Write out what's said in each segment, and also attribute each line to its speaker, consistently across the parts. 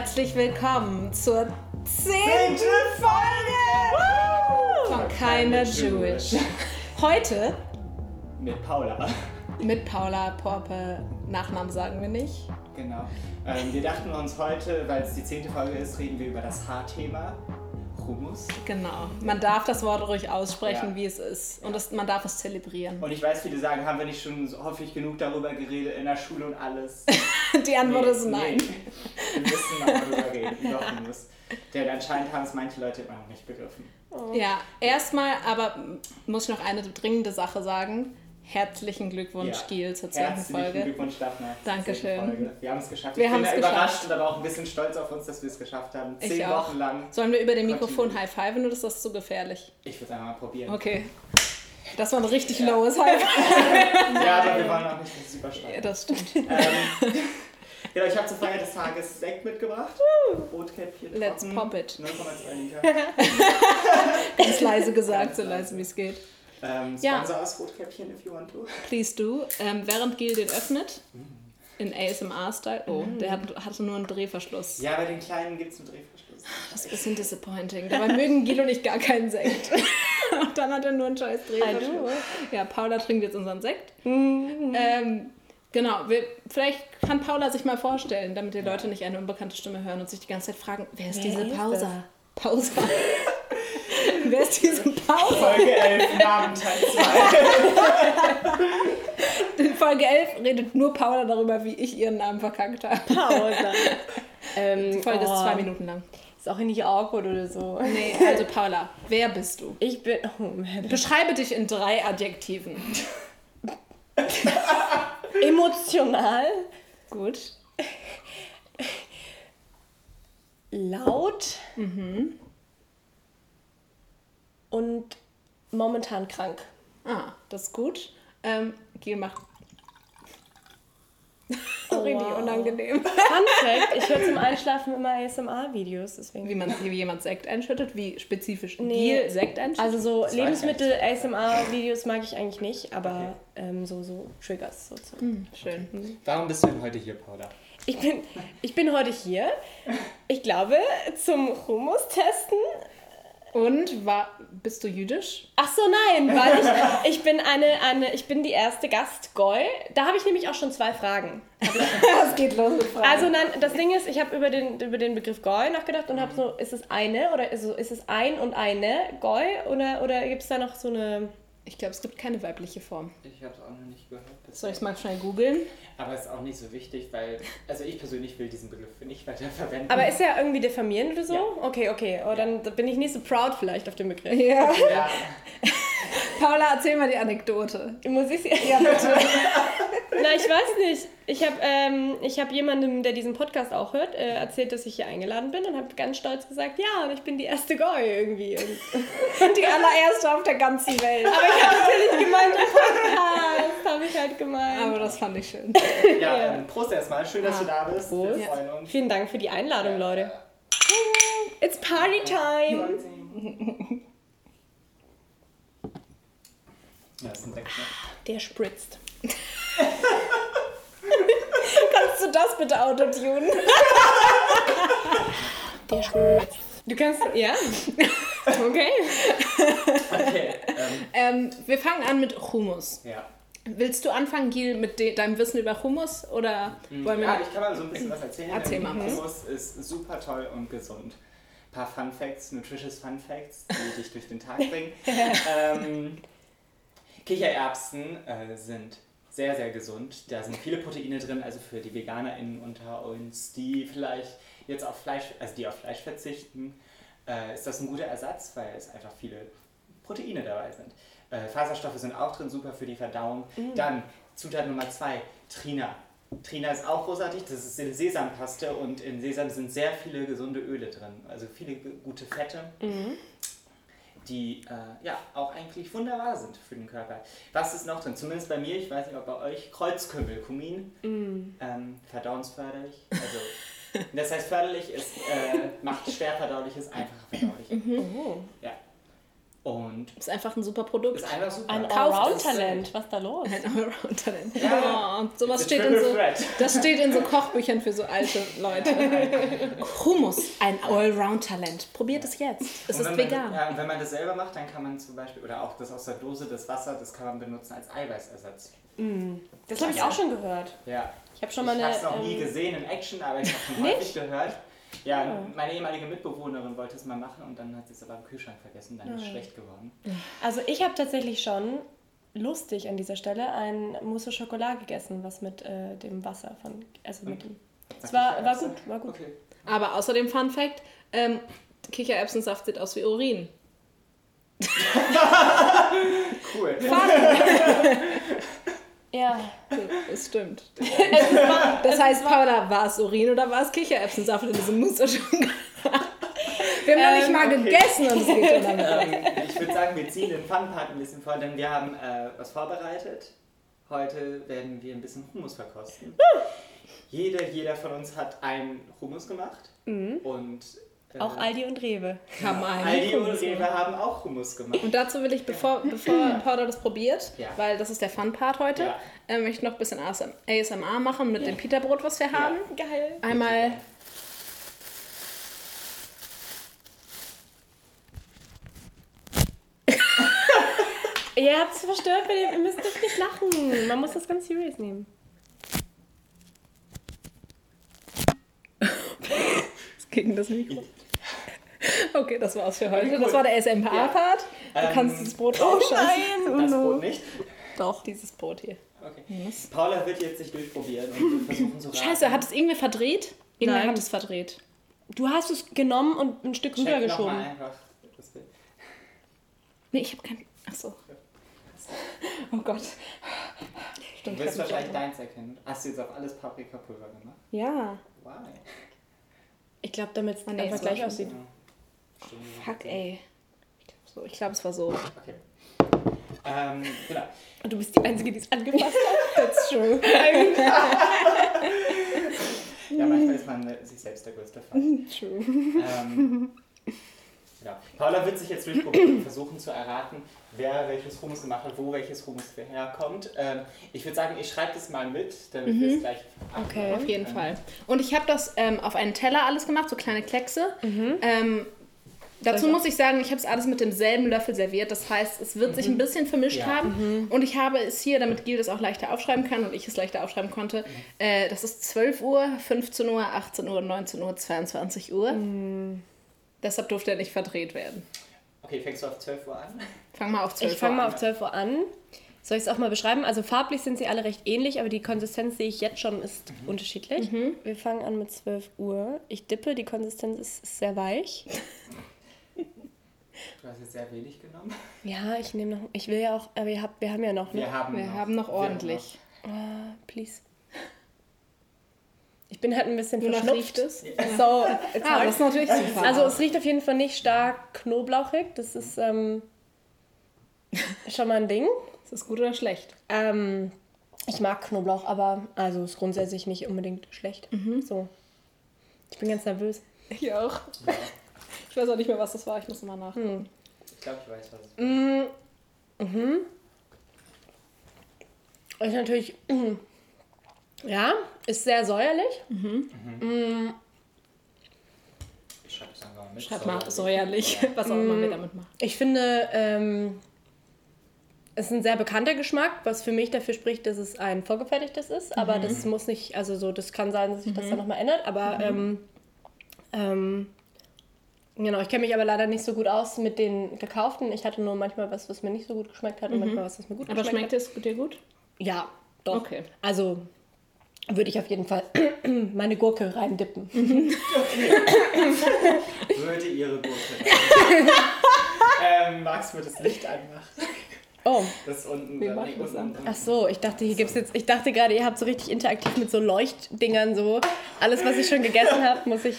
Speaker 1: herzlich willkommen zur zehnten Folge von Keiner Jewish. Heute
Speaker 2: Mit Paula.
Speaker 1: mit Paula Porpe, Nachnamen sagen wir nicht.
Speaker 2: Genau. Ähm, wir dachten uns heute, weil es die zehnte Folge ist, reden wir über das Haarthema. Hummus.
Speaker 1: Genau. Man darf das Wort ruhig aussprechen,
Speaker 2: Ja.
Speaker 1: wie es ist. Und das, man darf es zelebrieren.
Speaker 2: Und ich weiß, viele sagen, haben wir nicht schon so häufig genug darüber geredet in der Schule und alles?
Speaker 1: Die Antwort ist nein.
Speaker 2: Wir müssen mal darüber reden, über Hummus. Denn anscheinend haben es manche Leute immer noch nicht begriffen.
Speaker 1: Ja, erstmal aber muss ich noch eine dringende Sache sagen. Herzlichen Glückwunsch,
Speaker 2: Ja.
Speaker 1: Gil, zur zehnten
Speaker 2: Herzlichen
Speaker 1: Folge.
Speaker 2: Glückwunsch, Daphne.
Speaker 1: Dankeschön.
Speaker 2: Wir haben es geschafft.
Speaker 1: Wir
Speaker 2: ich bin
Speaker 1: haben
Speaker 2: da überrascht und aber auch ein bisschen stolz auf uns, dass wir es geschafft haben.
Speaker 1: Ich
Speaker 2: Zehn
Speaker 1: auch.
Speaker 2: Wochen lang.
Speaker 1: Sollen wir über dem Mikrofon
Speaker 2: Kontinuierlich.
Speaker 1: high-fiven oder ist das zu gefährlich?
Speaker 2: Ich würde es einmal probieren.
Speaker 1: Okay. Das war ein richtig lowes High.
Speaker 2: Ja, aber wir wollen auch nicht, dass es übersteigt.
Speaker 1: Ja, das stimmt.
Speaker 2: Ähm, genau, ich habe zur Feier des Tages Sekt mitgebracht. Rotkäppchen.
Speaker 1: Let's pop it.
Speaker 2: 0,2 Liter.
Speaker 1: Ganz leise gesagt, so leise wie es geht.
Speaker 2: Ähm,
Speaker 1: Ja.
Speaker 2: Sponsor aus Rotkäppchen, if you want to.
Speaker 1: Please do. Ähm, während Gil den öffnet, in ASMR-Style. Oh, der hat, hatte nur einen Drehverschluss.
Speaker 2: Ja, bei den kleinen gibt es einen Drehverschluss.
Speaker 1: Das ist ein bisschen disappointing. Dabei mögen Gil und ich gar keinen Sekt. und dann hat er nur einen scheiß Drehverschluss. Ja, Paula trinkt jetzt unseren Sekt. Ähm, genau, wir, vielleicht kann Paula sich mal vorstellen, damit die Leute nicht eine unbekannte Stimme hören und sich die ganze Zeit fragen, wer ist
Speaker 3: Wer
Speaker 1: diese
Speaker 3: ist
Speaker 1: Pausa? Pausa. wer ist diese Pausa?
Speaker 2: Folge 11, Namen Teil 2.
Speaker 1: In Folge 11 redet nur Paula darüber, wie ich ihren Namen verkackt habe.
Speaker 3: Pause. ähm,
Speaker 1: Die Folge ist
Speaker 3: oh,
Speaker 1: zwei Minuten lang.
Speaker 3: Ist auch nicht awkward oder so.
Speaker 1: Nee, also Paula, wer bist du?
Speaker 3: Ich bin. Oh, man.
Speaker 1: Beschreibe dich in drei Adjektiven.
Speaker 3: emotional,
Speaker 1: Gut.
Speaker 3: laut und momentan krank.
Speaker 1: Ah, das ist gut. Ähm, Gil macht. Sorry,
Speaker 3: wow.
Speaker 1: wie unangenehm.
Speaker 3: Fun Fact: Ich höre zum Einschlafen immer ASMR-Videos. Deswegen.
Speaker 1: Wie, man, wie jemand Sekt einschüttet, wie spezifisch
Speaker 3: Nee.
Speaker 1: Gil Sekt einschüttet.
Speaker 3: Also so
Speaker 2: Das ich
Speaker 3: Lebensmittel-ASMR-Videos mag ich eigentlich nicht, aber ähm, so, so Triggers sozusagen.
Speaker 1: Schön.
Speaker 2: Warum bist du denn heute hier, Paula?
Speaker 3: Ich bin, ich bin heute hier, ich glaube, zum Hummus testen.
Speaker 1: Und war, bist du jüdisch?
Speaker 3: Ach so, nein, weil ich, ich bin eine, eine, ich bin die erste Gastgoy. Da habe ich nämlich auch schon zwei Fragen.
Speaker 1: Es geht los mit Fragen.
Speaker 3: Also nein, das Ding ist, ich habe über den, über den Begriff Goy nachgedacht und habe so, ist es eine oder ist, ist es ein und eine Goy oder, oder gibt es da noch so eine...
Speaker 1: ich glaube, es gibt keine weibliche Form.
Speaker 2: Ich habe es auch noch nicht gehört.
Speaker 1: Soll ich es mal schnell googeln?
Speaker 2: Aber es ist auch nicht so wichtig, weil, also ich persönlich will diesen Begriff nicht weiter verwenden.
Speaker 3: Aber ist er irgendwie diffamierend oder so?
Speaker 2: Ja.
Speaker 3: Okay, okay. Oh, dann bin ich nicht so proud vielleicht auf den Begriff.
Speaker 1: Ja.
Speaker 2: ja,
Speaker 1: Paula, erzähl mal die Anekdote.
Speaker 3: Muss ich
Speaker 1: Ja, bitte.
Speaker 3: Na, ich weiß nicht. Ich habe ähm, ich hab jemandem, der diesen Podcast auch hört, äh, erzählt, dass ich hier eingeladen bin und habe ganz stolz gesagt, ja, und ich bin die erste Goy irgendwie. Und,
Speaker 1: die allererste auf der ganzen Welt.
Speaker 3: aber ich habe natürlich gemeint, Podcast habe ich halt gemeint.
Speaker 1: Aber das fand ich schön.
Speaker 2: ja,
Speaker 3: Ja.
Speaker 2: ähm, Prost erstmal. Schön, dass du da bist.
Speaker 3: Prost.
Speaker 2: Wir freuen uns.
Speaker 3: Vielen Dank für die Einladung, Leute. It's party time.
Speaker 2: Ja, ist ein Sekt. ne?
Speaker 3: Der spritzt.
Speaker 1: Kannst du das bitte autotunen?
Speaker 3: Der spritzt. Du kannst, ja? Okay.
Speaker 2: Okay, ähm,
Speaker 1: Ähm, wir fangen an mit Hummus.
Speaker 2: ja.
Speaker 1: Willst du anfangen, Gil, mit de deinem Wissen über Hummus? Oder wollen wir
Speaker 2: Ja, ich kann mal so ein bisschen was erzählen.
Speaker 1: Erzähl
Speaker 2: Ähm,
Speaker 1: mal.
Speaker 2: Hummus ist super toll und gesund. Ein paar Fun Facts, nutritious Fun Facts, die dich durch den Tag bringen. ähm, Kichererbsen äh, sind sehr, sehr gesund. Da sind viele Proteine drin, also für die VeganerInnen unter uns, die vielleicht jetzt auf Fleisch, also die auf Fleisch verzichten, äh, ist das ein guter Ersatz, weil es einfach viele Proteine dabei sind. Äh, Faserstoffe sind auch drin, super für die Verdauung. Dann Zutat Nummer zwei, Trina. Trina ist auch großartig, das ist eine Sesampaste und in Sesam sind sehr viele gesunde Öle drin, also viele gute Fette, die äh, ja auch eigentlich wunderbar sind für den Körper. Was ist noch drin? Zumindest bei mir, ich weiß nicht, ob bei euch, Kreuzkümmel, Kumin, ähm, verdauungsförderlich. Also, das heißt, förderlich ist, äh, macht schwer verdauliches einfacher verdaulich.
Speaker 3: Oh.
Speaker 2: Ja. Und
Speaker 1: ist einfach ein super Produkt.
Speaker 2: ist einfach super.
Speaker 3: Ein Allround-Talent. Was ist da los?
Speaker 1: Ein Allround-Talent.
Speaker 2: Ja.
Speaker 1: Oh, und sowas steht in so,
Speaker 2: threat.
Speaker 1: das steht in so Kochbüchern für so alte Leute. Hummus, ein Allround-Talent. Probiert es jetzt. Es ist vegan.
Speaker 2: Man, ja, und wenn man das selber macht, dann kann man zum Beispiel, oder auch das aus der Dose, das Wasser, das kann man benutzen als Eiweißersatz.
Speaker 3: Das habe ich auch schon gehört.
Speaker 2: Ja.
Speaker 3: Ich habe schon mal
Speaker 2: ich
Speaker 3: eine.
Speaker 2: habe es noch nie
Speaker 3: ähm,
Speaker 2: gesehen in Action, aber ich habe schon häufig gehört. Ja, meine ehemalige Mitbewohnerin wollte es mal machen und dann hat sie es aber im Kühlschrank vergessen, dann ist es schlecht geworden.
Speaker 3: Also ich habe tatsächlich schon lustig an dieser Stelle ein Mousse au Chocolat gegessen, was mit äh, dem Wasser von. Also mit dem. Es war, war gut, war gut.
Speaker 2: Okay.
Speaker 1: Aber außerdem Fun Fact, ähm, Kichererbsensaft sieht aus wie Urin.
Speaker 2: Cool.
Speaker 3: Ja.
Speaker 1: Das stimmt. Das heißt, Paula, war es Urin oder war es Kichererbsensaft in diesem Mousse Chocolat? Wir haben noch nicht mal
Speaker 2: okay.
Speaker 1: gegessen und es geht schon
Speaker 2: ähm, ich würde sagen, wir ziehen den Fun-Part ein bisschen vor, denn wir haben äh, was vorbereitet. Heute werden wir ein bisschen Hummus verkosten. Jeder, jeder von uns hat einen Hummus gemacht. Und äh,
Speaker 3: Auch Aldi und Rewe.
Speaker 1: Haben einen
Speaker 2: Aldi und
Speaker 1: Hummus
Speaker 2: Rewe haben auch Hummus gemacht.
Speaker 1: Und dazu will ich, bevor, bevor Paula das probiert,
Speaker 2: Ja.
Speaker 1: weil das ist der Fun-Part heute,
Speaker 2: Ja.
Speaker 1: äh, möchte ich noch ein bisschen ASM ASMR machen mit dem Pita-Brot, was wir haben.
Speaker 3: Geil.
Speaker 1: Einmal.
Speaker 3: Ihr habt es verstört, weil ihr, ihr müsst doch nicht lachen. Man muss das ganz serious nehmen.
Speaker 1: Gegen das Mikro. Okay, das war's für heute.
Speaker 2: Okay,
Speaker 1: Das
Speaker 2: cool.
Speaker 1: war der ASMR-Part. Du
Speaker 2: Ähm,
Speaker 1: kannst dieses Brot ausscheißen.
Speaker 2: Das Brot nicht.
Speaker 1: Doch, dieses Brot hier.
Speaker 2: Okay. Paula wird jetzt sich durchprobieren und versuchen zu raten.
Speaker 1: Scheiße, hat es irgendwer verdreht? Irgendwer
Speaker 3: Nein.
Speaker 1: hat es verdreht.
Speaker 3: Du hast es genommen und ein Stück
Speaker 2: Check noch
Speaker 3: rübergeschoben.
Speaker 2: mal einfach das Bild.
Speaker 1: Nee, ich habe kein. Achso. Oh Gott.
Speaker 2: Du
Speaker 1: Stimmt,
Speaker 2: wirst
Speaker 1: ich hab
Speaker 2: wahrscheinlich deins erkennen. Hast du jetzt auf alles Paprikapulver gemacht?
Speaker 1: Ja.
Speaker 2: Why?
Speaker 3: Ich glaube, damit es
Speaker 1: Ah, nee,
Speaker 3: einfach gleich aussieht.
Speaker 2: Ja.
Speaker 1: Fuck, ey. Ich glaub so. Ich glaube, es war so.
Speaker 2: Okay. Ähm, genau.
Speaker 3: Und du bist die Einzige, die es angefasst hat.
Speaker 1: That's true.
Speaker 2: Ja, manchmal ist man äh, sich selbst der größte Feind.
Speaker 1: True.
Speaker 2: ähm, ja. Paula wird sich jetzt durchprobieren und versuchen zu erraten, wer welches Hummus gemacht hat, wo welches Hummus herkommt. Ähm, ich würde sagen, ich schreibe das mal mit, damit wir es gleich
Speaker 3: Okay.
Speaker 1: Auf jeden Fall. Und ich habe das ähm, auf einen Teller alles gemacht, so kleine Kleckse. Ähm, dazu
Speaker 3: Also-
Speaker 1: muss ich sagen, ich habe es alles mit demselben Löffel serviert. Das heißt, es wird sich ein bisschen vermischt
Speaker 2: Ja.
Speaker 1: haben. Und ich habe es hier, damit Gil das auch leichter aufschreiben kann und ich es leichter aufschreiben konnte, äh, das ist 12 Uhr, 15 Uhr, 18 Uhr, 19 Uhr, 22 Uhr. Deshalb durfte er nicht verdreht werden.
Speaker 2: Okay, fängst du auf 12 Uhr an?
Speaker 1: Fang mal auf 12
Speaker 3: Ich fange
Speaker 1: Uhr
Speaker 3: mal
Speaker 1: an.
Speaker 3: auf 12 Uhr an. Soll ich es auch mal beschreiben? Also farblich sind sie alle recht ähnlich, aber die Konsistenz sehe ich jetzt schon ist unterschiedlich. Wir fangen an mit 12 Uhr. Ich dippe, die Konsistenz ist, ist sehr weich.
Speaker 2: Du hast jetzt sehr wenig genommen.
Speaker 3: Ja, ich nehme noch. Ich will ja auch, aber ihr habt, wir haben ja noch. Ne?
Speaker 2: Wir haben
Speaker 1: Wir
Speaker 2: noch,
Speaker 1: haben noch
Speaker 2: wir
Speaker 1: ordentlich.
Speaker 3: Ah, please. Ich bin halt ein bisschen
Speaker 1: Wonach
Speaker 3: verschnupft.
Speaker 1: riecht es?
Speaker 3: So, it's
Speaker 1: Ah, das ist natürlich super.
Speaker 3: Also es riecht auf jeden Fall nicht stark knoblauchig. Das ist ähm, schon mal ein Ding.
Speaker 1: ist das gut oder schlecht?
Speaker 3: Ähm, ich mag Knoblauch, aber also ist grundsätzlich nicht unbedingt schlecht. So. Ich bin ganz nervös.
Speaker 1: Ich auch.
Speaker 2: Ja,
Speaker 1: Ich weiß auch nicht mehr, was das war. Ich muss mal nachgucken.
Speaker 2: ich glaube, ich weiß, was es ist.
Speaker 3: Mm, mhm. Ist natürlich. mm, Ja, ist sehr säuerlich.
Speaker 2: Ich schreibe es einfach mal mit.
Speaker 1: Schreib mal
Speaker 2: Säuerlich.
Speaker 1: säuerlich, was auch immer wir damit machen.
Speaker 3: Ich finde, ähm, es ist ein sehr bekannter Geschmack, was für mich dafür spricht, dass es ein vorgefertigtes ist. Aber das muss nicht, also so, das kann sein, dass sich das dann nochmal ändert. Aber ähm, ähm, genau, ich kenne mich aber leider nicht so gut aus mit den gekauften. Ich hatte nur manchmal was, was mir nicht so gut geschmeckt hat und manchmal was, was mir gut
Speaker 1: Aber
Speaker 3: geschmeckt
Speaker 1: schmeckt es dir gut?
Speaker 3: hat. Ja, doch.
Speaker 1: Okay.
Speaker 3: Also würde ich auf jeden Fall meine Gurke reindippen.
Speaker 2: Würde ihre Gurke. ähm, magst du mir das Licht anmachen?
Speaker 3: Oh,
Speaker 2: Das ist unten.
Speaker 1: Wir
Speaker 2: da-
Speaker 1: machen das
Speaker 2: unten,
Speaker 1: an.
Speaker 3: ach so, ich dachte, hier gibt's jetzt, ich dachte gerade, ihr habt so richtig interaktiv mit so Leuchtdingern so. Alles, was ich schon gegessen habe, muss ich.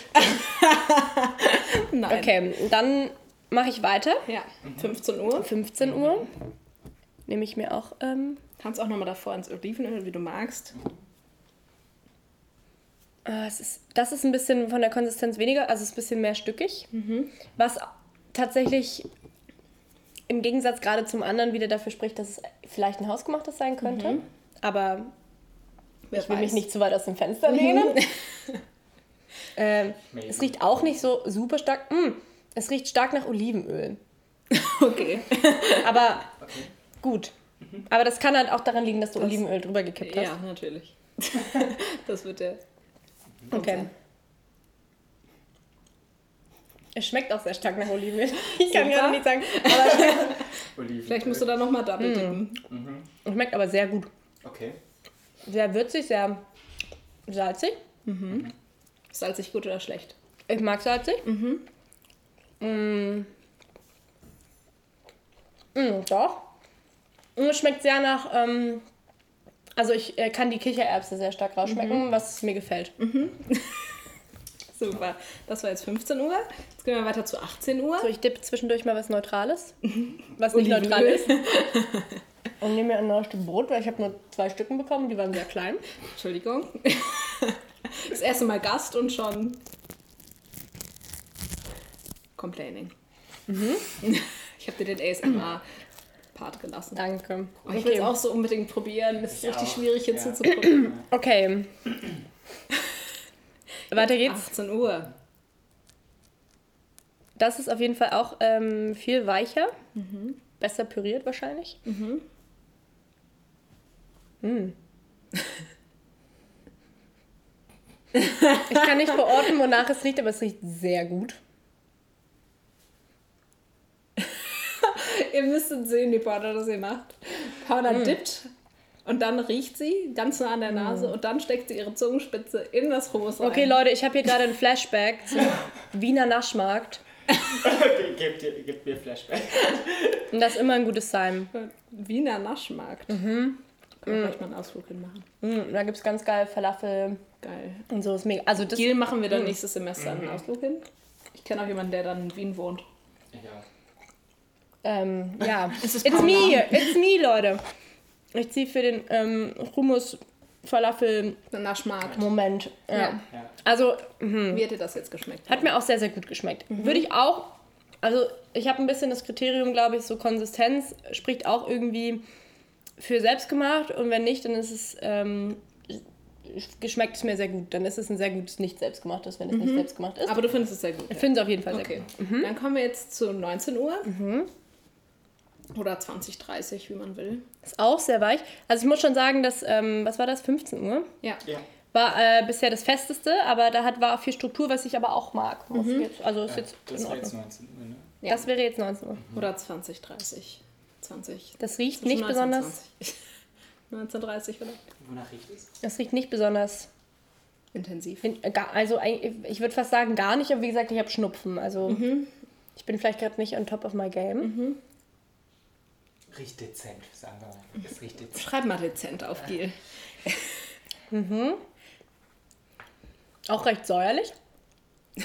Speaker 1: Nein.
Speaker 3: Okay, dann mache ich weiter.
Speaker 1: Ja, 15 Uhr.
Speaker 3: 15 Uhr nehme ich mir auch. Ähm,
Speaker 1: Kannst auch nochmal davor ins Olivenöl, wie du magst.
Speaker 3: äh, es ist, das ist ein bisschen von der Konsistenz weniger, also es ist ein bisschen mehr stückig. Was tatsächlich im Gegensatz gerade zum anderen wieder dafür spricht, dass es vielleicht ein hausgemachtes sein könnte. Mhm. Aber Wer ich will weiß. mich nicht zu weit aus dem Fenster lehnen. ähm, es riecht auch nicht so super stark. Mm, es riecht stark nach Olivenöl.
Speaker 1: Okay.
Speaker 3: Aber okay. gut. Mhm. Aber das kann halt auch daran liegen, dass du das, Olivenöl drüber gekippt hast.
Speaker 1: Ja, natürlich. das wird der.
Speaker 3: Okay. Es schmeckt auch sehr stark nach Olivenöl. Ich kann gerade nicht sagen.
Speaker 1: Aber Vielleicht musst du da nochmal double mm. dippen.
Speaker 3: Mhm. Es schmeckt aber sehr gut.
Speaker 2: Okay.
Speaker 3: Sehr würzig, sehr salzig.
Speaker 1: Mhm. Salzig gut oder schlecht?
Speaker 3: Ich mag salzig. Mhm. Mm. Mm, doch. Und es schmeckt sehr nach. Ähm, also ich äh, kann die Kichererbse sehr stark rausschmecken, mhm. was mir gefällt. Mhm.
Speaker 1: Super. Das war jetzt 15 Uhr. Jetzt gehen wir weiter zu 18 Uhr.
Speaker 3: So, ich dippe zwischendurch mal was Neutrales. Was nicht neutral ist. Und nehme mir ein neues Stück Brot, weil ich habe nur zwei Stücken bekommen, die waren sehr klein.
Speaker 1: Entschuldigung. Das erste Mal Gast und schon complaining. Mhm. Ich habe dir den ASMR-Part gelassen.
Speaker 3: Danke.
Speaker 1: Oh, ich okay. will es auch so unbedingt probieren. Es ist richtig auch. schwierig, hier ja. zuzugucken.
Speaker 3: Okay. Weiter geht's.
Speaker 1: 18 Uhr.
Speaker 3: Das ist auf jeden Fall auch ähm, viel weicher. Mhm. Besser püriert wahrscheinlich. Mhm. Mm. ich kann nicht verorten, wonach es riecht, aber es riecht sehr gut.
Speaker 1: ihr müsstet sehen, wie Paula das hier macht. Paula mm. dippt und dann riecht sie ganz nah an der Nase mm. und dann steckt sie ihre Zungenspitze in das Hummus
Speaker 3: rein. Okay, Leute, ich habe hier gerade ein Flashback zum Wiener Naschmarkt.
Speaker 2: okay, gebt, gebt mir Flashback.
Speaker 3: Und das ist immer ein gutes Sein.
Speaker 1: Wiener Naschmarkt. Mhm. Können wir mm. vielleicht mal einen Ausflug hinmachen.
Speaker 3: Mm, da gibt es ganz geil Falafel.
Speaker 1: Geil.
Speaker 3: Und so ist mega. Also
Speaker 1: das Gil machen wir dann mm. nächstes Semester einen mhm. Ausflug hin. Ich kenne auch jemanden, der dann in Wien wohnt.
Speaker 2: Ja.
Speaker 3: Ähm, ja. It's me, it's me, Leute. Ich ziehe für den ähm, Hummus Falafel
Speaker 1: Naschmarkt.
Speaker 3: Moment. Ja. ja. Also,
Speaker 1: mh. wie hätte das jetzt geschmeckt?
Speaker 3: Hat mir auch sehr, sehr gut geschmeckt. Mhm. Würde ich auch, also ich habe ein bisschen das Kriterium, glaube ich, so Konsistenz spricht auch irgendwie für selbst gemacht und wenn nicht, dann ist es ähm, geschmeckt es mir sehr gut. Dann ist es ein sehr gutes nicht selbstgemachtes, wenn es mhm. nicht selbstgemacht ist.
Speaker 1: Aber du findest es sehr gut.
Speaker 3: Ich finde es auf jeden Fall
Speaker 1: okay.
Speaker 3: sehr
Speaker 1: gut. Mhm. Dann kommen wir jetzt zu 19 Uhr. Mhm. Oder 2030, wie man will.
Speaker 3: Ist auch sehr weich. Also ich muss schon sagen, dass, ähm, was war das, 15 Uhr?
Speaker 1: Ja. ja.
Speaker 3: War äh, bisher das Festeste, aber da hat, war viel Struktur, was ich aber auch mag. Mhm. Also ist ja, jetzt
Speaker 2: das wäre jetzt 19 Uhr, ne?
Speaker 3: Ja. Das wäre jetzt 19 Uhr.
Speaker 1: Oder 2030. 20.
Speaker 3: Das riecht nicht besonders.
Speaker 1: 1930 vielleicht.
Speaker 2: Wonach riecht es?
Speaker 3: Das riecht nicht besonders
Speaker 1: intensiv.
Speaker 3: In, äh, also ich würde fast sagen gar nicht, aber wie gesagt, ich habe Schnupfen. Also mhm. ich bin vielleicht gerade nicht on top of my game.
Speaker 2: Riecht dezent, sagen wir mal. Es riecht dezent.
Speaker 1: Schreib mal dezent auf, Gil.
Speaker 3: mhm. Auch recht säuerlich.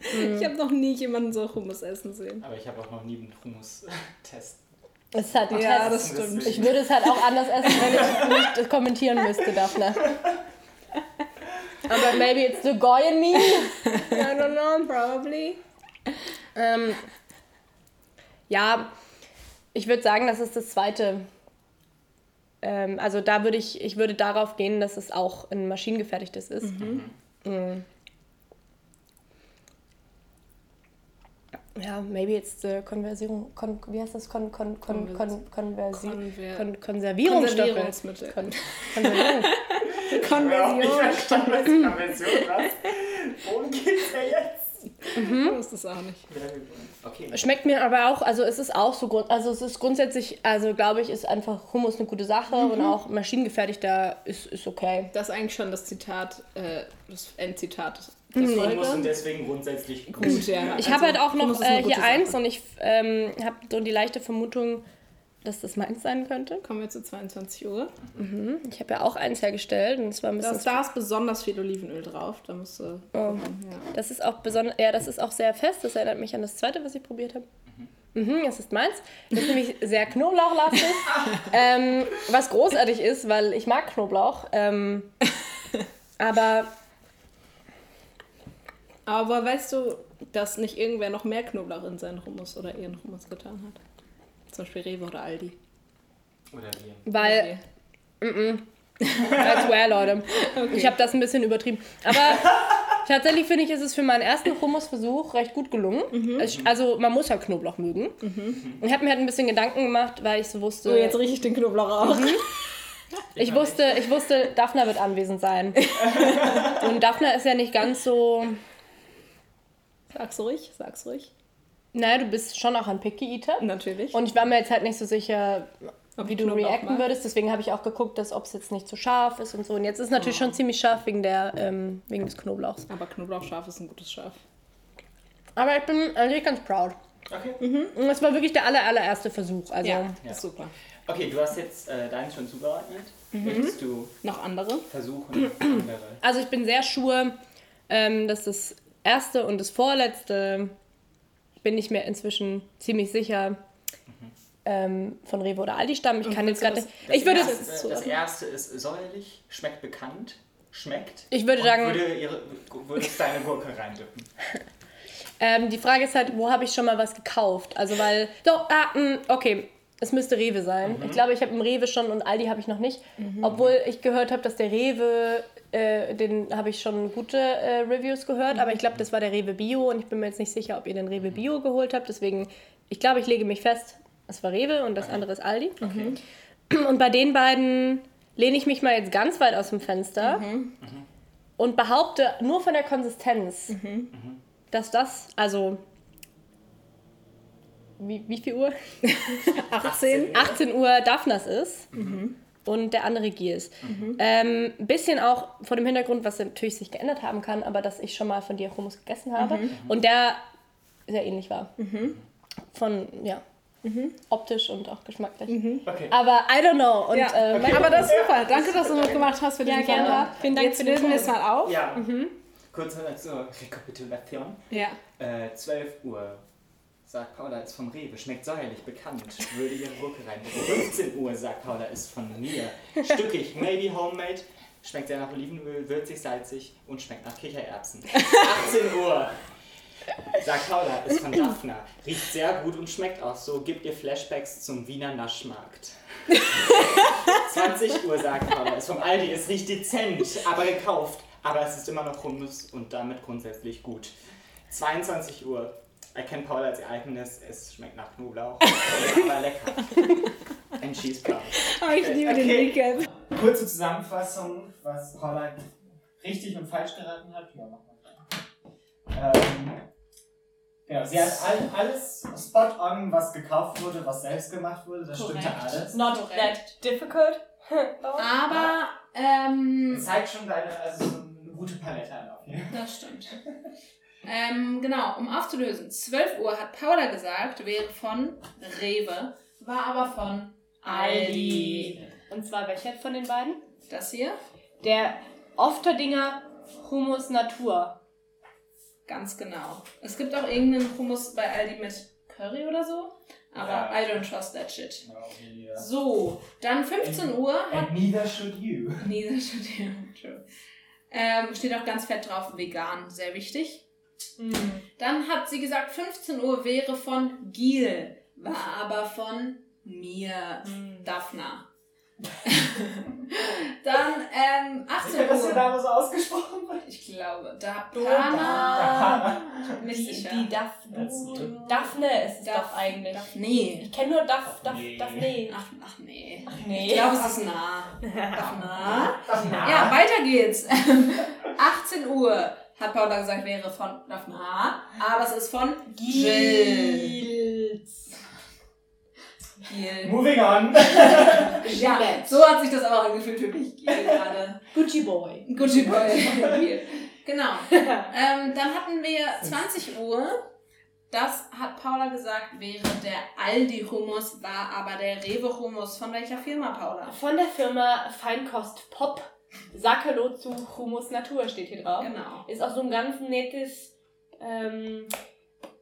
Speaker 1: Ich habe noch nie jemanden so Hummus essen sehen.
Speaker 2: Aber ich habe auch noch nie einen Hummus-Test.
Speaker 3: Es ein
Speaker 1: ja, das stimmt.
Speaker 3: Ich würde es halt auch anders essen, wenn ich nicht kommentieren müsste, Daphne. Aber maybe it's the guy in me.
Speaker 1: I don't know, probably.
Speaker 3: Ähm, ja, ich würde sagen, das ist das zweite. Ähm, also da würde ich, ich würde darauf gehen, dass es auch ein maschinengefertigtes ist. Mhm. Mhm. ja, maybe jetzt äh, Konversierung, kon, wie heißt das? Kon, kon, kon, kon, Konversi Konver kon, Konservierungsstoffe.
Speaker 1: Konservierungsmittel.
Speaker 3: Kon, Konservierung.
Speaker 1: Konversion.
Speaker 2: Konversion, was? Worum geht's ja jetzt?
Speaker 1: Mhm. Ich das auch nicht.
Speaker 3: Okay. Schmeckt mir aber auch, also es ist auch so, also es ist grundsätzlich, also glaube ich, ist einfach Hummus eine gute Sache mhm. und auch maschinengefertigter ist, ist okay.
Speaker 1: Das ist eigentlich schon das Zitat, äh, das Endzitat
Speaker 2: das mhm. Hummus und deswegen grundsätzlich gut. gut
Speaker 3: ja. Ich also, habe halt auch noch äh, hier eins und ich ähm, habe so die leichte Vermutung, dass das meins sein könnte.
Speaker 1: Kommen wir zu 22 Uhr.
Speaker 3: Mhm. Ich habe ja auch eins hergestellt und zwar ein
Speaker 1: bisschen. Da ist besonders viel Olivenöl drauf. Da musst du. Oh. Ja.
Speaker 3: Das ist auch besonders. Ja, das ist auch sehr fest. Das erinnert mich an das zweite, was ich probiert habe. Mhm. Mhm, das ist meins. Das ist nämlich sehr knoblauchlastig. ähm, was großartig ist, weil ich mag Knoblauch. Ähm, aber
Speaker 1: Aber weißt du, dass nicht irgendwer noch mehr Knoblauch in seinen Hummus oder ihren Hummus getan hat? Zum Beispiel Rewe oder Aldi.
Speaker 2: Oder wir.
Speaker 3: Weil. Mm -mm. I swear, Leute.
Speaker 1: Okay.
Speaker 3: Ich habe das ein bisschen übertrieben. Aber tatsächlich finde ich, ist es für meinen ersten Hummusversuch recht gut gelungen. Es, also man muss ja Knoblauch mögen. Ich habe mir halt ein bisschen Gedanken gemacht, weil ich so wusste.
Speaker 1: So, jetzt rieche ich den Knoblauch auch.
Speaker 3: Ich wusste, ich wusste, Daphna wird anwesend sein. Und Daphna ist ja nicht ganz so.
Speaker 1: Sag's ruhig, sag's ruhig.
Speaker 3: Naja, du bist schon auch ein Picky Eater.
Speaker 1: Natürlich.
Speaker 3: Und ich war mir jetzt halt nicht so sicher,
Speaker 1: Ob
Speaker 3: wie
Speaker 1: du Knoblauch
Speaker 3: reacten würdest. Deswegen habe ich auch geguckt, dass ob es jetzt nicht zu scharf ist und so. Und jetzt ist es natürlich schon ziemlich scharf wegen, der, ähm, wegen des Knoblauchs.
Speaker 1: Aber Knoblauchscharf ist ein gutes Schaf.
Speaker 3: Aber ich bin eigentlich ganz proud.
Speaker 2: Okay.
Speaker 3: Und es war wirklich der aller, allererste Versuch. Also
Speaker 1: Ja,
Speaker 2: Ja.
Speaker 1: ist super.
Speaker 2: Okay, du hast jetzt äh, deinen schon zugeordnet. Möchtest du
Speaker 1: Noch andere?
Speaker 2: versuchen, andere?
Speaker 3: Also ich bin sehr sure, ähm, dass das erste und das vorletzte, bin ich mir inzwischen ziemlich sicher, ähm, von Rewe oder Aldi stammen. Ich kann jetzt gerade nicht.
Speaker 2: Das
Speaker 3: Ich würde,
Speaker 2: erste, das
Speaker 1: zuordnen?
Speaker 2: erste ist säuerlich, schmeckt bekannt, schmeckt.
Speaker 3: Ich würde sagen-
Speaker 2: Würde, ihre, würde deine Gurke reindippen.
Speaker 3: ähm, die Frage ist halt, wo habe ich schon mal was gekauft? Also weil, doch, ah, mh, okay, es müsste Rewe sein. Ich glaube, ich habe im Rewe schon und Aldi habe ich noch nicht. Obwohl ich gehört habe, dass der Rewe, äh, den habe ich schon gute äh, Reviews gehört, aber ich glaube, das war der Rewe Bio und ich bin mir jetzt nicht sicher, ob ihr den Rewe Bio geholt habt. Deswegen, ich glaube, ich lege mich fest, es war Rewe und das andere ist Aldi.
Speaker 2: Okay.
Speaker 3: Und bei den beiden lehne ich mich mal jetzt ganz weit aus dem Fenster und behaupte nur von der Konsistenz, dass das, also wie, wie viel Uhr?
Speaker 1: 18.
Speaker 3: 18 Uhr Daphnas ist und der andere Giers. Ähm, ein bisschen auch vor dem Hintergrund, was natürlich sich geändert haben kann, aber dass ich schon mal von dir Hummus gegessen habe und der sehr ähnlich war. Von, ja, optisch und auch geschmacklich.
Speaker 2: Okay.
Speaker 3: Aber I don't know. Und,
Speaker 1: Ja,
Speaker 3: äh, mein-
Speaker 1: aber das ist super. Danke, dass du mitgemacht hast für
Speaker 3: Ja,
Speaker 1: diesen
Speaker 3: gerne.
Speaker 1: Sonntag.
Speaker 3: Vielen Dank
Speaker 1: Jetzt
Speaker 3: für den
Speaker 1: lösen wir es mal auf.
Speaker 2: Ja. Kurze zur Rekapitulation.
Speaker 1: Ja.
Speaker 2: Äh, 12 Uhr. Sagt Paula, ist vom Rewe, schmeckt säuerlich, bekannt, würde ihre Gurke rein. 15 Uhr, sagt Paula, ist von mir. Stückig, maybe homemade, schmeckt sehr nach Olivenöl, würzig, salzig und schmeckt nach Kichererbsen. 18 Uhr, sagt Paula, ist von Daphna, riecht sehr gut und schmeckt auch so, gibt ihr Flashbacks zum Wiener Naschmarkt. 20 Uhr, sagt Paula, ist vom Aldi, es riecht dezent, aber gekauft. Aber es ist immer noch Hummus und damit grundsätzlich gut. 22 Uhr, erkennt Paula als ihr eigenes, es schmeckt nach Knoblauch, aber lecker. Ein Cheeseblock.
Speaker 1: Oh, ich liebe den
Speaker 2: Okay.
Speaker 1: Weekend.
Speaker 2: Kurze Zusammenfassung, was Paula richtig und falsch geraten hat. Ja, mach mal. Ähm, ja, sie hat all, alles spot on, was gekauft wurde, was selbst gemacht wurde, das stimmte
Speaker 1: Korrekt.
Speaker 2: alles.
Speaker 3: not that difficult.
Speaker 1: Aber, ähm,
Speaker 2: Das zeigt schon deine, also so eine gute Palette an auf jeden Fall.
Speaker 1: Das stimmt. Ähm, genau, um aufzulösen. 12 Uhr hat Paula gesagt, wäre von Rewe, war aber von Aldi.
Speaker 3: Und zwar welcher von den beiden?
Speaker 1: Das hier?
Speaker 3: Der Ofterdinger Hummus Natur.
Speaker 1: Ganz genau. Es gibt auch irgendeinen Hummus bei Aldi mit Curry oder so, aber
Speaker 2: Ja.
Speaker 1: I don't trust that shit.
Speaker 2: Genau,
Speaker 1: So, dann 15 Uhr hat
Speaker 2: And neither should you.
Speaker 1: Das stimmt ja. True. Ähm, steht auch ganz fett drauf, vegan, sehr wichtig. Dann hat sie gesagt, 15 Uhr wäre von Giel, war aber von mir, Daphna. Dann ähm, 18
Speaker 2: Wird das hier
Speaker 1: Uhr.
Speaker 2: da so ausgesprochen?
Speaker 1: Ich glaube, Daphna. Nicht
Speaker 3: die, die Daph
Speaker 2: That's-
Speaker 3: Daphne ist es
Speaker 1: Daph-
Speaker 3: doch eigentlich.
Speaker 1: Daphne.
Speaker 3: Ich kenne nur Daph, Daph. Daphne.
Speaker 1: Ach, ach nee.
Speaker 3: nee.
Speaker 1: Ich glaube, es ist nah. Daphna.
Speaker 2: Daphna.
Speaker 1: Ja, weiter geht's. 18 Uhr hat Paula gesagt, wäre von Daphna, aber es ist von Jill.
Speaker 3: Gils.
Speaker 1: Giel.
Speaker 2: Moving on.
Speaker 1: Ja, so hat sich das aber auch angefühlt für mich, gerade.
Speaker 3: Gucci Boy.
Speaker 1: Gucci Boy. Genau. Ähm, dann hatten wir 20 Uhr. Das hat Paula gesagt, wäre der Aldi-Hummus, war aber der Rewe-Hummus. Von welcher Firma, Paula?
Speaker 3: Von der Firma Feinkost Pop. Sakalo zu Hummus Natur steht hier drauf.
Speaker 1: Genau.
Speaker 3: Ist auch so ein ganz nettes ähm,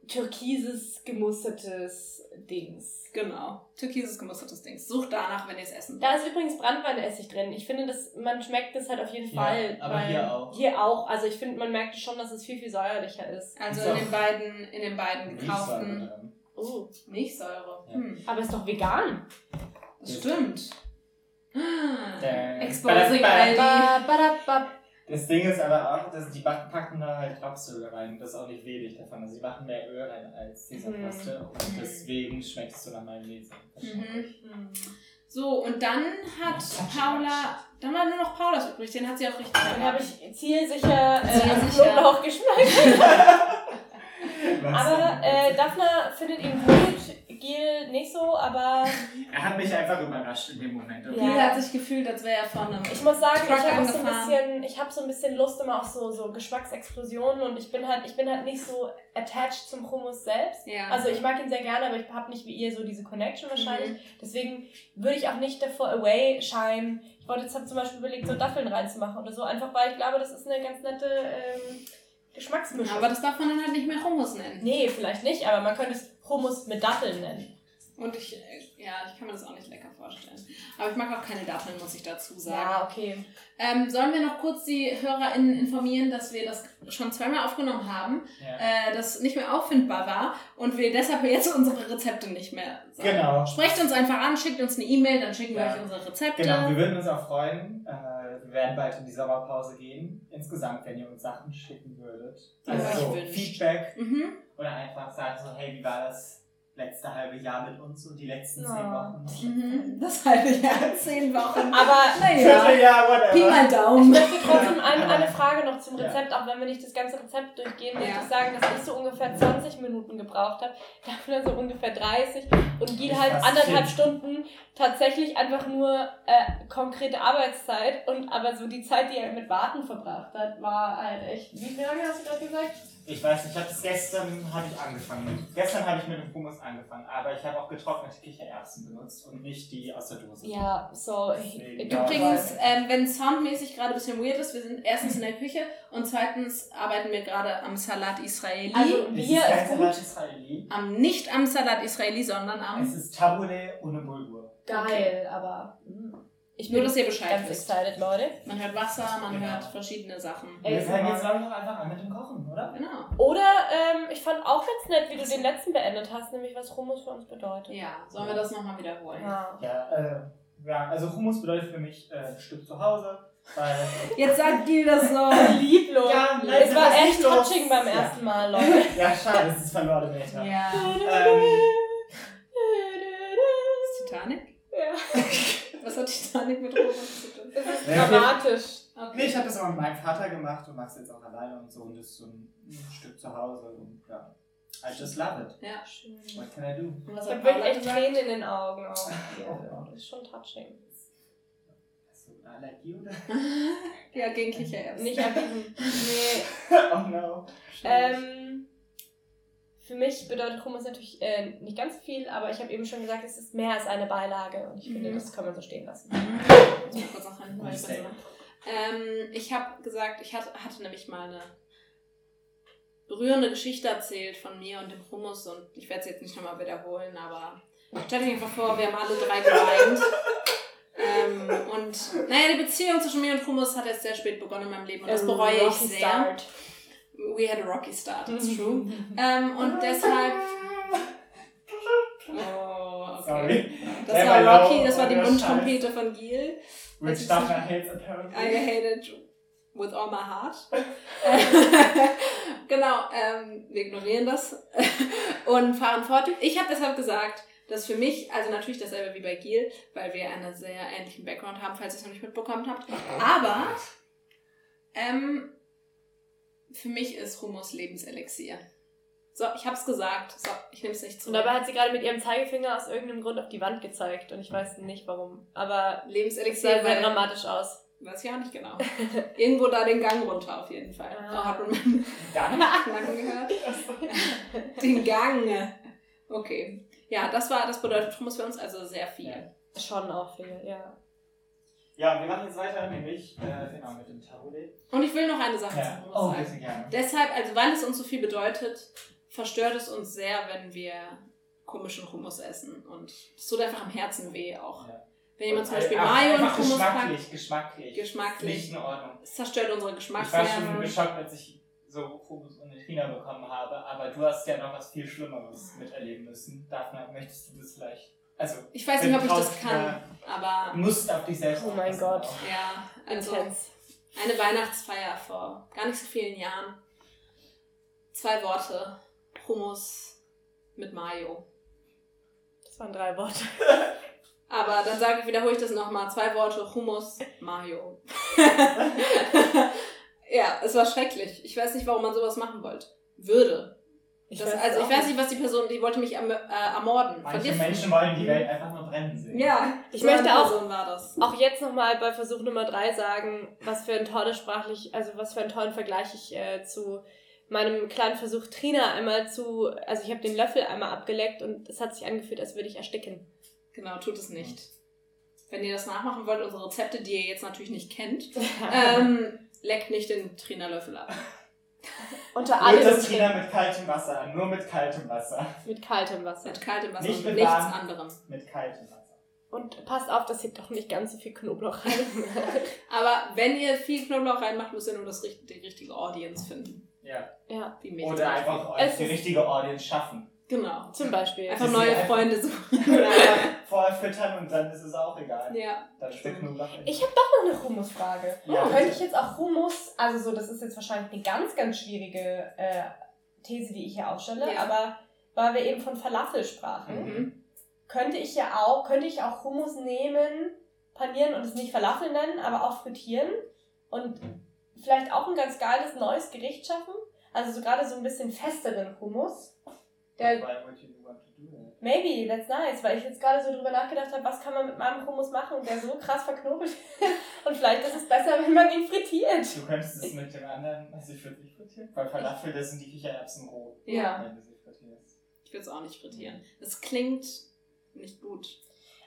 Speaker 3: türkises gemustertes Dings.
Speaker 1: Genau. Türkises gemustertes Dings. Sucht danach, wenn ihr es essen
Speaker 3: Da ist übrigens Brandweinessig drin. Ich finde, dass man schmeckt das halt auf jeden
Speaker 2: Ja,
Speaker 3: Fall.
Speaker 2: aber
Speaker 3: weil-
Speaker 2: hier auch.
Speaker 3: Hier auch. Also ich finde, man merkt schon, dass es viel, viel säuerlicher ist.
Speaker 1: Also
Speaker 2: Ist
Speaker 1: in den beiden, in den beiden gekauften.
Speaker 3: Oh.
Speaker 1: Milchsäure.
Speaker 2: Ja.
Speaker 1: Hm,
Speaker 3: Aber ist doch vegan.
Speaker 1: das stimmt. Exposing Aldi.
Speaker 2: Das Ding ist aber auch, dass die packen da halt Rapsöl rein. Das ist auch nicht wenig davon. Also sie machen mehr Öl rein als diese
Speaker 3: Mhm.
Speaker 2: Paste. Und deswegen schmeckt es so nach Mayonnaise.
Speaker 1: Mhm. So, und dann hat Paula, dann war nur noch Paulas übrig, den hat sie auch richtig
Speaker 3: Dann habe ich zielsicher äh. Knoblauch geschmeckt. Aber äh, Daphne findet ihn gut, Gil nicht so, aber
Speaker 2: er hat mich einfach überrascht in dem Moment.
Speaker 3: Ja.
Speaker 1: Gil hat sich gefühlt, als wäre er von einem...
Speaker 3: ich muss sagen, ich
Speaker 1: Truck
Speaker 3: habe so ein bisschen, ich habe so ein bisschen Lust immer auf so, so Geschmacksexplosionen und ich bin halt, ich bin halt nicht so attached zum Hummus selbst.
Speaker 1: Ja.
Speaker 3: Also ich mag ihn sehr gerne, aber ich habe nicht wie ihr so diese Connection wahrscheinlich.
Speaker 1: Mhm.
Speaker 3: Deswegen würde ich auch nicht davor away scheinen. Ich wollte jetzt hab zum Beispiel überlegt, so Datteln reinzumachen oder so, einfach weil ich glaube, das ist eine ganz nette ähm, Geschmacksmischung.
Speaker 1: aber das darf man dann halt nicht mehr Hummus nennen.
Speaker 3: nee, vielleicht nicht, aber man könnte es Hummus mit Datteln nennen.
Speaker 1: Und ich, ja, ich kann mir das auch nicht lecker vorstellen. Aber ich mag auch keine Datteln, muss ich dazu sagen.
Speaker 3: Ja, okay.
Speaker 1: Ähm, sollen wir noch kurz die HörerInnen informieren, dass wir das schon zweimal aufgenommen haben,
Speaker 2: Ja.
Speaker 1: äh, das nicht mehr auffindbar war und wir deshalb jetzt unsere Rezepte nicht mehr sagen.
Speaker 2: Genau.
Speaker 1: Sprecht uns einfach an, schickt uns eine E-Mail, dann schicken wir
Speaker 2: Ja.
Speaker 1: euch unsere Rezepte.
Speaker 2: Genau, wir würden uns auch freuen. Äh, wir werden bald in die Sommerpause gehen. Insgesamt, wenn ihr uns Sachen schicken würdet.
Speaker 1: Ja,
Speaker 2: Also
Speaker 1: euch
Speaker 2: so. Feedback
Speaker 1: Mhm.
Speaker 2: Oder einfach sagen so, hey, wie war das letzte halbe Jahr mit uns und die letzten zehn
Speaker 3: Ja.
Speaker 2: Wochen?
Speaker 1: Mhm. Das halbe Jahr, zehn Wochen.
Speaker 3: Aber
Speaker 1: Naja,
Speaker 2: Vierteljahr,
Speaker 1: Pi
Speaker 2: whatever.
Speaker 1: mal
Speaker 3: ich
Speaker 1: Daumen.
Speaker 3: möchte trotzdem eine, eine Frage noch zum
Speaker 2: Ja.
Speaker 3: Rezept, auch wenn wir nicht das ganze Rezept durchgehen, möchte
Speaker 1: Ja.
Speaker 3: ich sagen, dass ich so ungefähr 20 Minuten gebraucht habe, dafür so ungefähr 30 und Gil
Speaker 2: Ich
Speaker 3: halt anderthalb
Speaker 2: zehn.
Speaker 3: Stunden tatsächlich einfach nur äh, konkrete Arbeitszeit und aber so die Zeit, die er mit Warten verbracht hat, war halt echt. Wie lange hast du gerade gesagt?
Speaker 2: Ich weiß nicht, ich habe das gestern habe ich angefangen. Gestern habe ich mit dem Hummus angefangen, aber ich habe auch getrocknete Kichererbsen benutzt und nicht die aus der Dose.
Speaker 3: Ja, so.
Speaker 2: Deswegen.
Speaker 1: Übrigens, ähm, wenn soundmäßig gerade ein bisschen weird ist, wir sind erstens in der Küche und zweitens arbeiten wir gerade am Salat Israeli.
Speaker 3: Also
Speaker 2: Es
Speaker 3: Bier
Speaker 2: ist
Speaker 3: gut.
Speaker 2: Salat Israeli.
Speaker 1: am, nicht am Salat Israeli, sondern
Speaker 2: Es
Speaker 1: am.
Speaker 2: ist Tabule ohne Bulgur.
Speaker 3: Geil, aber. mm. Ich
Speaker 1: Nur, dass ihr Bescheid
Speaker 3: ganz
Speaker 1: wisst.
Speaker 3: excited, Leute.
Speaker 1: Man hört Wasser, man
Speaker 2: Genau.
Speaker 1: hört verschiedene Sachen.
Speaker 3: Ey,
Speaker 2: Wir fangen jetzt glaube ich auch einfach an mit dem Kochen, oder?
Speaker 3: Ähm, ich fand auch ganz nett, wie du den letzten beendet hast, nämlich was Hummus für uns bedeutet.
Speaker 1: Ja, sollen wir das nochmal wiederholen?
Speaker 3: Ja.
Speaker 2: Ja, äh, ja, also Hummus bedeutet für mich äh, ein Stück zu Hause, weil
Speaker 1: Jetzt sagt Gil das so.
Speaker 3: Lieblos.
Speaker 2: Ja,
Speaker 3: es war
Speaker 2: das
Speaker 3: echt
Speaker 2: lieblos.
Speaker 3: touching beim
Speaker 2: Ja.
Speaker 3: ersten Mal, Leute.
Speaker 2: ja schade, es ist verlorene Meter.
Speaker 1: Ja.
Speaker 2: Ähm,
Speaker 1: Titanic?
Speaker 3: Ja.
Speaker 1: Was hat Titanic mit Robot zu tun?
Speaker 3: Es ist
Speaker 2: Ja,
Speaker 3: dramatisch.
Speaker 2: nee, ich habe das aber mit meinem Vater gemacht und mache es jetzt auch alleine und so und das ist so ein, Stück zu Hause und ja, I just love it.
Speaker 1: Ja.
Speaker 3: Schön.
Speaker 2: What can I do?
Speaker 1: Und was
Speaker 3: Ich
Speaker 1: hat Paula
Speaker 3: echt? Tränen in den Augen auch.
Speaker 2: Ja.
Speaker 3: Das ist schon touching.
Speaker 2: Hast du eine Allergie oder?
Speaker 1: Ja, gegen Kichererbsen.
Speaker 3: Nicht erwiesen. Nee.
Speaker 2: oh no.
Speaker 3: Ähm, für mich bedeutet Hummus natürlich äh, nicht ganz viel, aber ich habe eben schon gesagt, es ist mehr als eine Beilage und ich finde,
Speaker 1: Mhm.
Speaker 3: das kann man so stehen lassen.
Speaker 1: Ich muss kurz noch rein, ähm, ich habe gesagt, ich hatte, hatte nämlich mal eine berührende Geschichte erzählt von mir und dem Hummus und ich werde es jetzt nicht nochmal wiederholen, aber stellt euch einfach vor, wir haben alle drei geweint. ähm, und naja, die Beziehung zwischen mir und Hummus hat jetzt sehr spät begonnen in meinem Leben und das bereue ich sehr.
Speaker 3: start.
Speaker 1: We had a rocky start, it's true. ähm, und deshalb. Oh.
Speaker 2: Sorry.
Speaker 1: Das war Rocky, das war die
Speaker 2: oder
Speaker 1: Mundtrompete von Gil.
Speaker 2: Which Daphne hates apparently.
Speaker 1: I hate it with all my heart. genau, ähm, wir ignorieren das und fahren fort. Ich habe deshalb gesagt, dass für mich, also natürlich dasselbe wie bei Gil, weil wir einen sehr ähnlichen Background haben, falls ihr es noch nicht mitbekommen habt. Aber ähm, für mich ist Hummus Lebenselixier. So, ich hab's gesagt. So, ich nehme es nicht
Speaker 3: Und
Speaker 1: zurück.
Speaker 3: dabei hat sie gerade mit ihrem Zeigefinger aus irgendeinem Grund auf die Wand gezeigt und ich weiß nicht warum. Aber es
Speaker 1: Lebenselixier,
Speaker 3: sah sehr
Speaker 1: weil,
Speaker 3: dramatisch aus.
Speaker 1: weiß ich auch nicht genau. Irgendwo da den Gang runter auf jeden Fall.
Speaker 3: Ah.
Speaker 1: Da hat man meinen
Speaker 2: Dann.
Speaker 1: Nacken gehört. Den Gang. Okay. Ja, das war, das bedeutet Hummus für uns also sehr viel.
Speaker 2: Ja.
Speaker 3: Schon auch viel, ja.
Speaker 2: Ja, wir machen jetzt weiter, nämlich äh, genau mit dem Tabule.
Speaker 1: Und ich will noch eine Sache
Speaker 2: Ja. Oh,
Speaker 1: Hummus
Speaker 2: bitte
Speaker 1: sagen.
Speaker 2: gerne.
Speaker 1: Deshalb, also weil es uns so viel bedeutet, verstört es uns sehr, wenn wir komischen Hummus essen. Und es tut einfach am Herzen weh auch. Ja. Wenn jemand zum Beispiel Mayo und Hummus
Speaker 2: geschmacklich,
Speaker 1: packt.
Speaker 2: Geschmacklich,
Speaker 1: geschmacklich.
Speaker 2: Nicht in Ordnung.
Speaker 1: Es zerstört unsere Geschmacksnerven.
Speaker 2: Ich war schon geschockt, als ich so Hummus und Trina bekommen habe, aber du hast ja noch was viel Schlimmeres miterleben müssen. Daphne, möchtest du das vielleicht? Also,
Speaker 1: ich weiß nicht, ob ich das kann, aber.
Speaker 2: Du musst auf dich selbst
Speaker 3: Oh mein Gott.
Speaker 1: Auch. Ja, also Intense. eine Weihnachtsfeier vor gar nicht so vielen Jahren. Zwei Worte. Hummus mit Mayo.
Speaker 3: Das waren drei Worte.
Speaker 1: Aber dann sage ich, wiederhole ich das nochmal. Zwei Worte, Hummus, Mayo. ja, es war schrecklich. Ich weiß nicht, warum man sowas machen wollte. Würde. Ich das, also ich weiß nicht, was die Person, die wollte mich äh, ermorden.
Speaker 2: Manche Menschen wollen die Welt einfach nur brennen sehen.
Speaker 1: Ja,
Speaker 3: ich möchte auch, auch jetzt nochmal bei Versuch Nummer drei sagen, was für ein tolles sprachlich, also was für einen tollen Vergleich ich äh, zu meinem kleinen Versuch Trina einmal zu, also ich habe den Löffel einmal abgeleckt und es hat sich angefühlt, als würde ich ersticken.
Speaker 1: Genau, tut es nicht. Wenn ihr das nachmachen wollt, unsere Rezepte, die ihr jetzt natürlich nicht kennt, ähm, leckt nicht den Trina-Löffel ab.
Speaker 3: Unter alle
Speaker 2: das Trina mit kaltem Wasser an, nur mit kaltem Wasser.
Speaker 3: Mit kaltem Wasser.
Speaker 1: Mit kaltem Wasser
Speaker 2: nicht
Speaker 1: und mit nichts anderem.
Speaker 2: Mit kaltem Wasser.
Speaker 3: Und passt auf, dass ihr doch nicht ganz so viel Knoblauch rein.
Speaker 1: Aber wenn ihr viel Knoblauch reinmacht, müsst ihr nur das, die richtige Audience finden.
Speaker 2: Ja.
Speaker 3: Ja.
Speaker 2: Oder einfach euch die richtige Audience schaffen.
Speaker 1: Genau.
Speaker 3: Zum Beispiel.
Speaker 1: Einfach neue Freunde suchen.
Speaker 2: Oder einfach vorher füttern und dann ist es auch egal.
Speaker 1: Ja.
Speaker 2: Dann steckt nur noch
Speaker 3: Ich habe doch noch eine Hummusfrage. Ja, Könnte ich jetzt auch Hummus, also so, das ist jetzt wahrscheinlich eine ganz, ganz schwierige äh, These, die ich hier aufstelle, ja. aber weil wir eben von Falafel sprachen, mhm. könnte ich ja auch, könnte ich auch Hummus nehmen, panieren und es nicht Falafel nennen, aber auch frittieren und vielleicht auch ein ganz geiles neues Gericht schaffen. Also so gerade so ein bisschen festeren Hummus der, maybe, that's nice, weil ich jetzt gerade so drüber nachgedacht habe, was kann man mit meinem Hummus machen, der so krass verknobelt ist. Und vielleicht ist es besser, wenn man ihn frittiert.
Speaker 2: Du könntest es mit dem anderen, also ich würde nicht frittieren, weil Falafel, das sind die Kichererbsen roh.
Speaker 1: Ja. Wenn du sie frittierst. Ich würde es auch nicht frittieren. Das klingt nicht gut.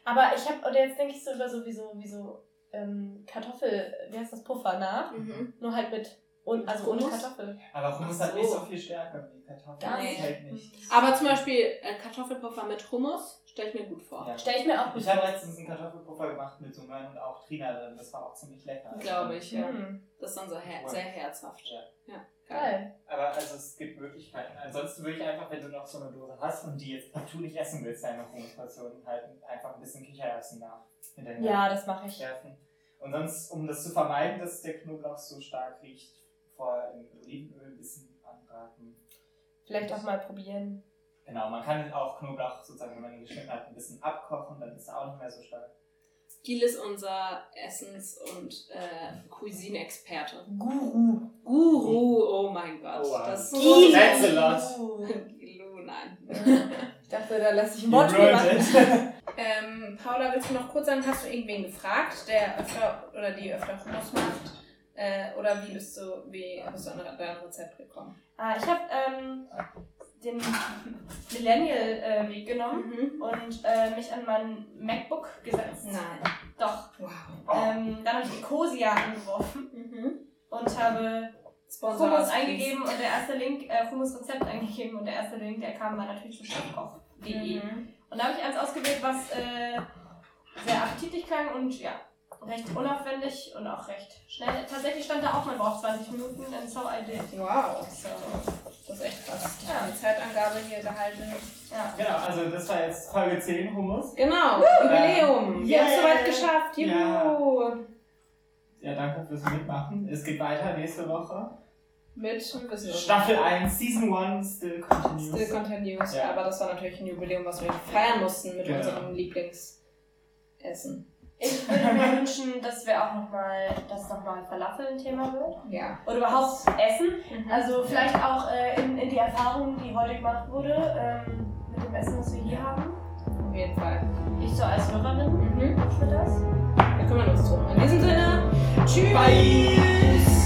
Speaker 3: Aber ich habe, oder jetzt denke ich so über so wie so, wie so ähm, Kartoffel, wie heißt das, Puffer nach, mhm. nur halt mit und, also ohne Kartoffel.
Speaker 2: Aber Hummus so. hat nicht so viel Stärke wie Kartoffel.
Speaker 1: Gar nicht. Hält nicht. Aber zum Beispiel äh, Kartoffelpuffer mit Hummus stelle ich mir gut vor.
Speaker 3: Ja. Stelle ich mir auch
Speaker 2: gut vor. Ich habe letztens einen Kartoffelpuffer gemacht mit so Möhren und auch Trina drin. Das war auch ziemlich lecker.
Speaker 1: Glaube ich, ja. Mhm. Das ist dann so her sehr herzhaft.
Speaker 3: Ja. ja. Geil.
Speaker 2: Aber also es gibt Möglichkeiten. Ansonsten würde ich einfach, wenn du noch so eine Dose hast und die jetzt partout nicht essen willst, deine Hummusportion, halt einfach ein bisschen Kichererbsen nach
Speaker 3: Ja, das mache ich.
Speaker 2: Werfen. Und sonst, um das zu vermeiden, dass der Knoblauch so stark riecht, vorher in Olivenöl ein bisschen anbraten.
Speaker 3: Vielleicht auch mal probieren.
Speaker 2: Genau, man kann auch Knoblauch sozusagen, wenn man ihn geschnitten hat, ein bisschen abkochen, dann ist er auch nicht mehr so stark.
Speaker 1: Gil ist unser Essens- und äh, Cuisine-Experte.
Speaker 3: Guru.
Speaker 1: Guru, oh mein Gott.
Speaker 2: Oh, wow.
Speaker 1: Das
Speaker 2: Gil. That's a lot.
Speaker 1: Gilu, nein.
Speaker 3: ich dachte, da sich ein Wortspiel machen.
Speaker 1: ähm, Paula, willst du noch kurz sagen, hast du irgendwen gefragt, der öfter oder die öfter Hummus macht? Äh, oder wie bist du, wie bist du an dein Rezept gekommen?
Speaker 3: Ah, ich habe ähm, den Millennial-Weg äh, genommen mhm. und äh, mich an mein MacBook gesetzt.
Speaker 1: Nein.
Speaker 3: Doch.
Speaker 1: Wow.
Speaker 3: Ähm, dann habe ich Ecosia angeworfen mhm. und habe Sponsor Hummus eingegeben und der erste Link, äh, Hummus-Rezept eingegeben und der erste Link, der kam war natürlich zu chefkoch.de. Mhm. Und da habe ich eins ausgewählt, was äh, sehr appetitlich klang und ja, recht unaufwendig und auch recht schnell. Tatsächlich stand da auch, man braucht 20 Minuten and so I did.
Speaker 1: Wow, so, das ist echt krass. Ja. Die Zeitangabe hier gehalten.
Speaker 2: Ja. Genau, also das war jetzt Folge 10 Hummus.
Speaker 1: Genau, Jubiläum. Wir haben es soweit geschafft.
Speaker 2: Juhu. Ja. ja, danke fürs Mitmachen. Es geht weiter nächste Woche.
Speaker 1: Mit
Speaker 2: Staffel 1, Season 1, Still Continues.
Speaker 1: Still Continues, ja. aber das war natürlich ein Jubiläum, was wir feiern mussten mit genau. unserem Lieblingsessen.
Speaker 3: Ich würde mir wünschen, dass wir auch nochmal, dass nochmal Falafel ein Thema wird.
Speaker 1: Ja.
Speaker 3: Oder überhaupt Essen. Mhm. Also vielleicht auch äh, in, in die Erfahrung, die heute gemacht wurde, ähm, mit dem Essen, was wir hier haben.
Speaker 1: Auf jeden Fall.
Speaker 3: Ich so als Hörerin
Speaker 1: mhm.
Speaker 3: für das.
Speaker 1: Wir kümmern uns drum. In diesem Sinne, tschüss.
Speaker 2: Bye.